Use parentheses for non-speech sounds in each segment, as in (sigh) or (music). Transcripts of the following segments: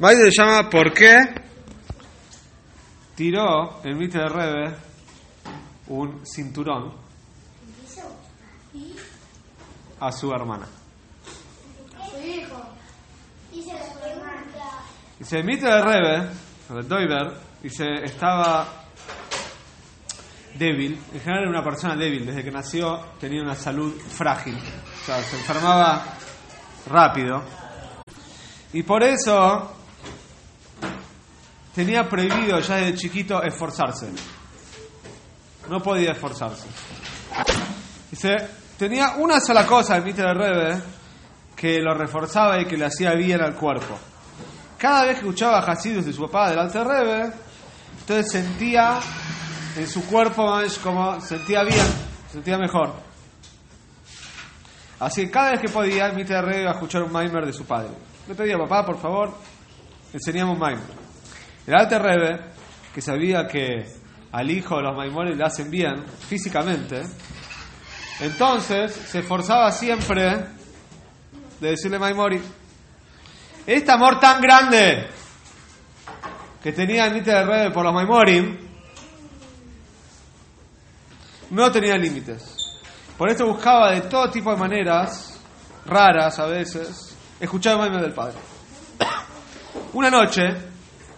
Maide se llama ¿Por qué tiró el mite de Rebe un cinturón a su hermana? Dice, el mite de Rebe, Doiber, dice, estaba débil. En general era una persona débil. Desde que nació tenía una salud frágil. O sea, se enfermaba rápido. Y por eso tenía prohibido ya desde chiquito esforzarse. No podía esforzarse. Dice, tenía una sola cosa el mite de Rebe que lo reforzaba y que le hacía bien al cuerpo. Cada vez que escuchaba Hasidus de su papá del Alter Rebe, entonces sentía en su cuerpo como sentía bien, sentía mejor. Así que cada vez que podía, el mite de Rebe iba a escuchar un Maimer de su padre. Le pedía, papá, por favor, enseñame un Maimer. El Alter Rebe, que sabía que al hijo de los Maimores le hacen bien físicamente, entonces se esforzaba siempre de decirle Maimori, este amor tan grande que tenía el mite de Rebe por los Maimorim no tenía límites. Por eso buscaba de todo tipo de maneras, raras a veces, escuchar el del Padre. Una noche,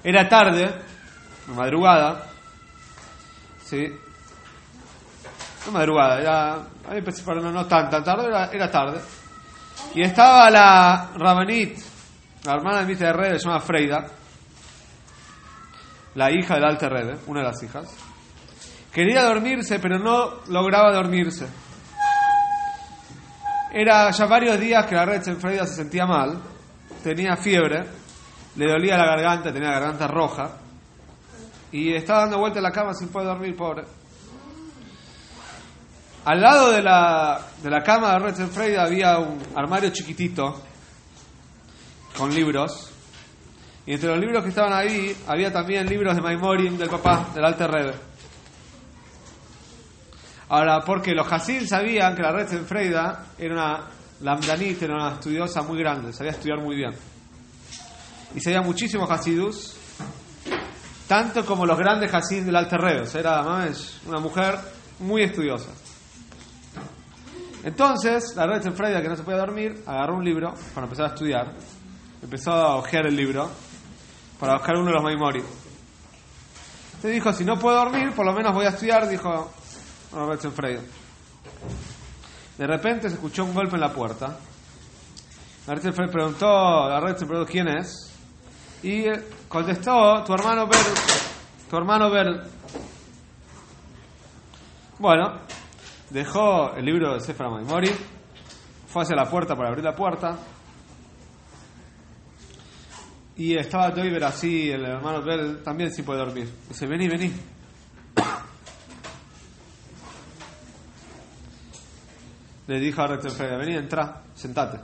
era tarde, madrugada, ¿sí? No madrugada, era, a mí no, no tan, tan tarde, era, tarde. Y estaba la Rabanit, la hermana de de Rebe, se llama Freida, la hija del Alte Rebe, una de las hijas. Quería dormirse, pero no lograba dormirse. Era ya varios días que la red Freida se sentía mal, tenía fiebre, le dolía la garganta, tenía la garganta roja, y estaba dando vuelta en la cama sin poder dormir, pobre. Al lado de la, de la cama de Retzenfreid había un armario chiquitito con libros. Y entre los libros que estaban ahí había también libros de Maimorim del papá, del Alter Rebe. Ahora, porque los Hasid sabían que la Retzenfreida era una lamdanita, era una estudiosa muy grande, sabía estudiar muy bien. Y sabía muchísimos Hasidus, tanto como los grandes Hasid del Alter Rebe. O sea, era una mujer muy estudiosa. Entonces, la red Freida, que no se podía dormir, agarró un libro para empezar a estudiar. Empezó a hojear el libro para buscar uno de los Maimori. Entonces dijo, si no puedo dormir, por lo menos voy a estudiar, dijo red Freida. De repente se escuchó un golpe en la puerta. Freida preguntó, la red preguntó quién es. Y contestó, tu hermano Ver, tu hermano Ver. Bueno, dejó el libro de Sefer Maimori, fue hacia la puerta para abrir la puerta, y estaba Doiber así, el hermano Bell también sin poder dormir. Dice, vení, vení. Le dijo a Retzenfreda, vení, entra, sentate.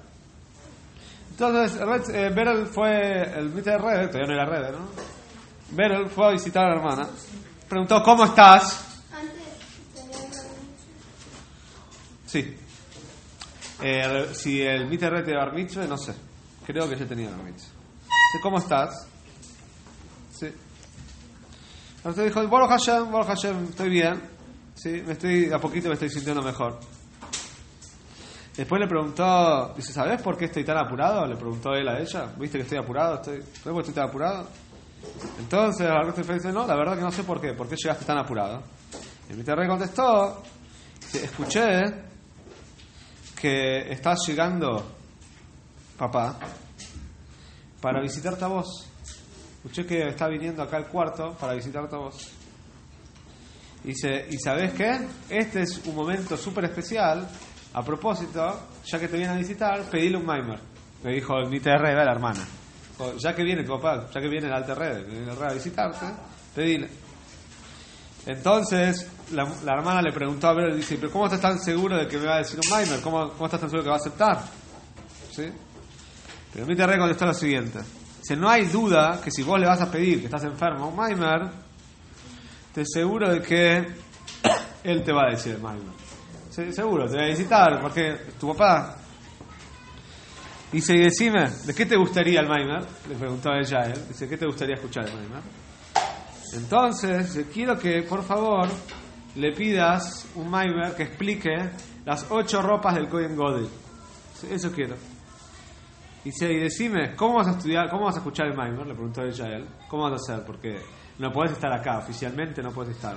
Entonces, eh, Berel fue, el mite de Red, todavía no era Red, ¿no? Berel fue a visitar a la hermana, preguntó, ¿cómo estás? Sí. Eh, si el mite Red de Bar Mitzvah, no sé. Creo que ya tenía Bar Mitzvah. ¿Cómo estás? Sí. Entonces dijo, Baruch Hashem, Baruch Hashem, estoy bien. Sí, me estoy, a poquito me estoy sintiendo mejor. Después le preguntó, dice, ¿sabes por qué estoy tan apurado? Le preguntó él a ella. ¿Viste que estoy apurado? ¿Estoy, ¿Sabes por qué estoy tan apurado? Entonces, la dice, no, la verdad que no sé por qué. ¿Por qué llegaste tan apurado? Y el Rey contestó, escuché que estás llegando, papá, para visitarte a vos. Escuché que está viniendo acá al cuarto para visitarte a vos. Dice, ¿y sabes qué? Este es un momento súper especial. A propósito, ya que te viene a visitar, pedile un Maimer. Me dijo el Mite de la hermana. Ya que viene tu papá, ya que viene el Alter Red, viene el a visitarte, pedile. Entonces, la, hermana le preguntó a ver, dice, pero ¿cómo estás tan seguro de que me va a decir un Maimer? ¿Cómo, ¿Cómo estás tan seguro que va a aceptar? ¿Sí? Pero mi terreno contestó lo siguiente. Dice, no hay duda que si vos le vas a pedir que estás enfermo a un Maimer, te seguro de que (coughs) él te va a decir el Maimer. Seguro, te va a visitar porque es tu papá. Dice, y decime, ¿de qué te gustaría el Maimer? Le preguntó a ella. Dice, ¿qué te gustaría escuchar el Maimer? Entonces, quiero que, por favor, le pidas un Maimer que explique las ocho ropas del Kohen Godel. Eso quiero. Dice, y decime, ¿cómo vas a estudiar, cómo vas a escuchar el Maimer? Le preguntó a él. ¿Cómo vas a hacer? Porque no puedes estar acá, oficialmente no puedes estar.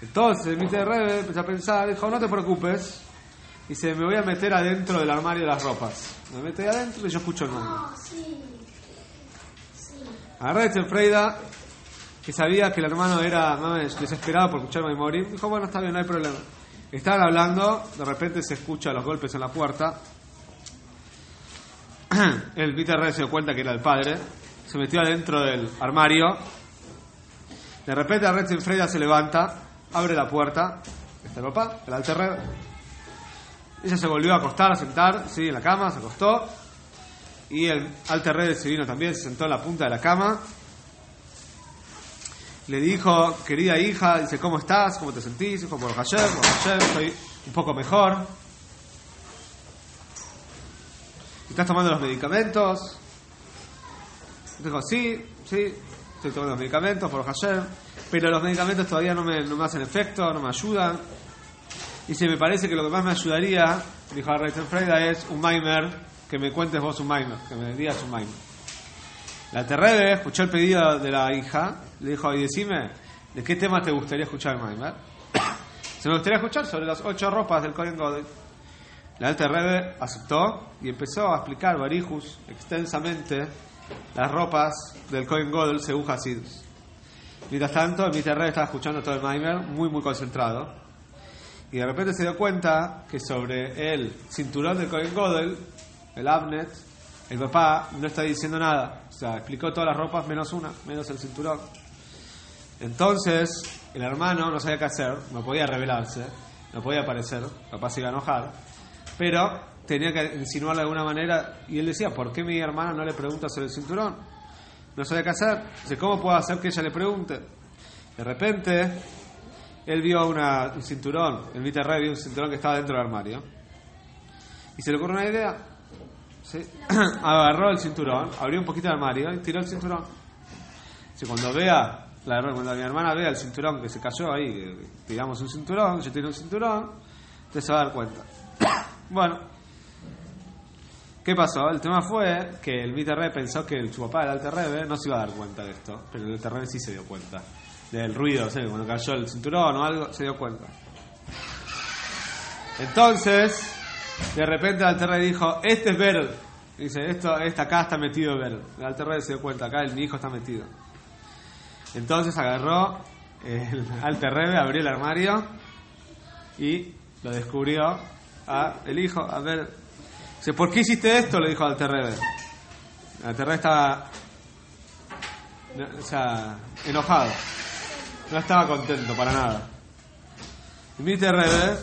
Entonces, el Mite Rebe empezó a pensar, dijo, no te preocupes. Dice, me voy a meter adentro del armario de las ropas. Me meto adentro y yo escucho el Maimer. Agarré a Freida, que sabía que el hermano era desesperado por escuchar morir, dijo, bueno, está bien, no hay problema. Estaban hablando, de repente se escucha los golpes en la puerta. (clears throat) El Peter se dio cuenta que era el padre, se metió adentro del armario. De repente Red Freida se levanta, abre la puerta, está el papá, el alterrer. Ella se volvió a acostar, a sentar, sí, en la cama, se acostó. Y el alterrer se vino también, se sentó en la punta de la cama. Le dijo, querida hija, dice, ¿cómo estás? ¿Cómo te sentís? Dijo, por ayer, por ayer, estoy un poco mejor. ¿Estás tomando los medicamentos? Dijo, sí, sí, estoy tomando los medicamentos por ayer, pero los medicamentos todavía no me, no me hacen efecto, no me ayudan. Dice, me parece que lo que más me ayudaría, dijo Freida, es un Maimer, que me cuentes vos un Maimer, que me digas un Maimer. La Terrebe escuchó el pedido de la hija, le dijo, y decime, ¿de qué tema te gustaría escuchar el Maimer? (coughs) Se me gustaría escuchar sobre las ocho ropas del Kohen Godel. La Alta Rebbe aceptó y empezó a explicar Barijus extensamente las ropas del Kohen Godel según Hasidus. Mientras tanto, el Mr. Estaba escuchando todo el Maimer muy, muy concentrado. Y de repente se dio cuenta que sobre el cinturón del Kohen Godel, el Abnet, el papá no está diciendo nada. O sea, explicó todas las ropas menos una, menos el cinturón. Entonces, el hermano no sabía qué hacer, no podía revelarse, no podía aparecer, papá se iba a enojar, pero tenía que insinuarle de alguna manera. Y él decía, ¿por qué mi hermana no le pregunta sobre el cinturón? No sabía qué hacer. ¿cómo puedo hacer que ella le pregunte? De repente, él vio una, un cinturón, el Viterre vio un cinturón que estaba dentro del armario. Y se le ocurrió una idea. ¿sí? (clears throat) Agarró el cinturón, abrió un poquito el armario y tiró el cinturón. Dice, cuando vea, cuando mi hermana vea el cinturón que se cayó ahí, tiramos un cinturón, yo tiro un cinturón, usted se va a dar cuenta. (clears throat) bueno, ¿qué pasó? El tema fue que el Viterre pensó que su papá, el Alterrebe, no se iba a dar cuenta de esto, pero el Alterrebe sí se dio cuenta del ruido, cuando cayó el cinturón o algo, se dio cuenta. Entonces, de repente el Alterrebe dijo, este es Beryl. Dice, esto, esta acá está metido Beryl. El Alterrebe se dio cuenta, acá el, hijo está metido. Entonces agarró el Alterrebe, abrió el armario y lo descubrió a el hijo. A ver, ¿por qué hiciste esto? Le dijo al Alterrebe. El Alterrebe estaba o sea, enojado. No estaba contento para nada. Y mi Terrebe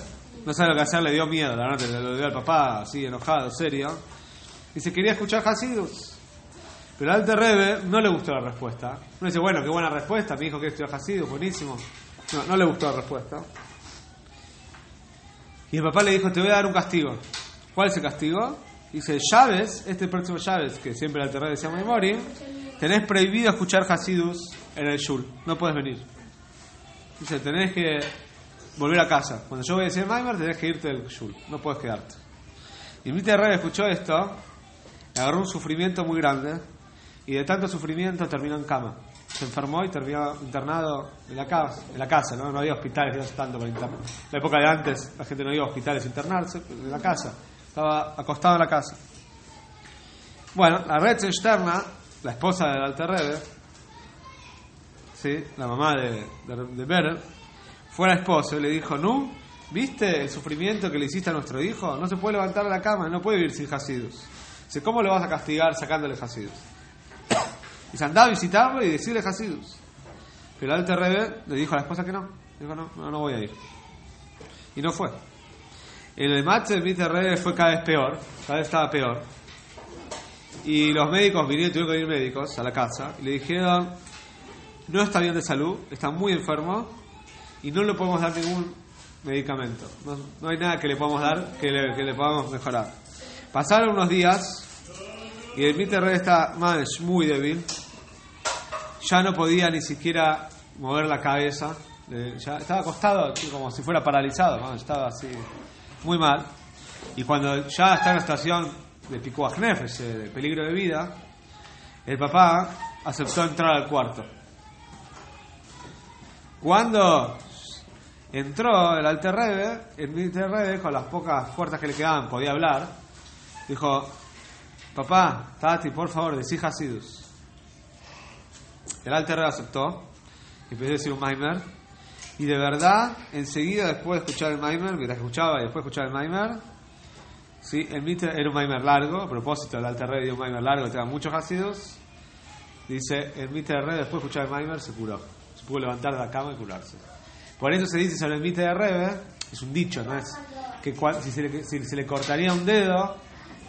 no sabe lo que hacer, le dio miedo, la verdad, le dio al papá, así, enojado, serio. Dice, quería escuchar Hasidus. Pero al Terrebe no le gustó la respuesta. No dice, bueno, qué buena respuesta, mi hijo quiere estudiar Hasidus, buenísimo. No, no le gustó la respuesta. Y el papá le dijo, te voy a dar un castigo. ¿Cuál es el castigo? Dice, llaves, este próximo llaves, que siempre el Terrebe decía Memori, tenés prohibido escuchar Hasidus en el Shul. No puedes venir. Dice, tenés que volver a casa. Cuando yo voy a decir Maimer, tenés que irte del Shul. No puedes quedarte. Y mi Terrebe escuchó esto, agarró un sufrimiento muy grande, y de tanto sufrimiento terminó en cama. Se enfermó y terminó internado en la casa, en la casa ¿no? no había hospitales no tanto para internar. La época de antes la gente no iba a hospitales a internarse, en la casa. Estaba acostado en la casa. Bueno, la red externa, la esposa del Alterrebe, ¿sí? la mamá de, de, de Berer, fue al esposo y le dijo, ¿no? ¿Viste el sufrimiento que le hiciste a nuestro hijo? No se puede levantar de la cama, no puede vivir sin Hasidus. Dice, ¿cómo le vas a castigar sacándole Hasidus? (coughs) Dice, andá a visitarlo y decirle Hasidus. Pero el Alter Rebbe le dijo a la esposa que no. Dijo, no, no, no voy a ir. Y no fue. El match del Alter Rebbe fue cada vez peor, cada vez estaba peor. Y los médicos vinieron, tuvieron que ir médicos a la casa y le dijeron, no está bien de salud, está muy enfermo y no le podemos dar ningún medicamento. No, no hay nada que le podamos dar que le, que le podamos mejorar. Pasaron unos días Y el Mitter Red está más muy débil. Ya no podía ni siquiera mover la cabeza. Eh, ya estaba acostado como si fuera paralizado. Estaba así muy mal. Y cuando ya está en la estación de Picuajnef, ese de peligro de vida, el papá aceptó entrar al cuarto. Cuando entró el Alter Rebbe, el Rebbe, con las pocas fuerzas que le quedaban, podía hablar, dijo, papá, Tati, por favor, decí Hasidus. El Alter Rebbe aceptó, empezó a decir un Maimer, y de verdad, enseguida después de escuchar el Maimer, mientras escuchaba y después de escuchar el Maimer, ¿sí? el Mitter era un Maimer largo, a propósito, el Alter Rebbe dio un Maimer largo, te muchos Hasidus, dice, el Mitter Rebbe después de escuchar el Maimer se curó, se pudo levantar de la cama y curarse. Por eso se dice sobre el mite de Rebe, es un dicho, ¿no? Es que si, se le, si se le cortaría un dedo,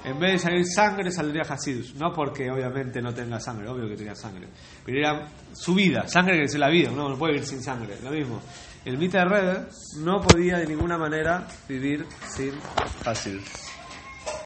en vez de salir sangre, saldría Hasidus. No porque obviamente no tenga sangre, obvio que tenía sangre. Pero era su vida, sangre que es la vida, uno no puede vivir sin sangre. Lo mismo. El mite de Rebe no podía de ninguna manera vivir sin Hasidus.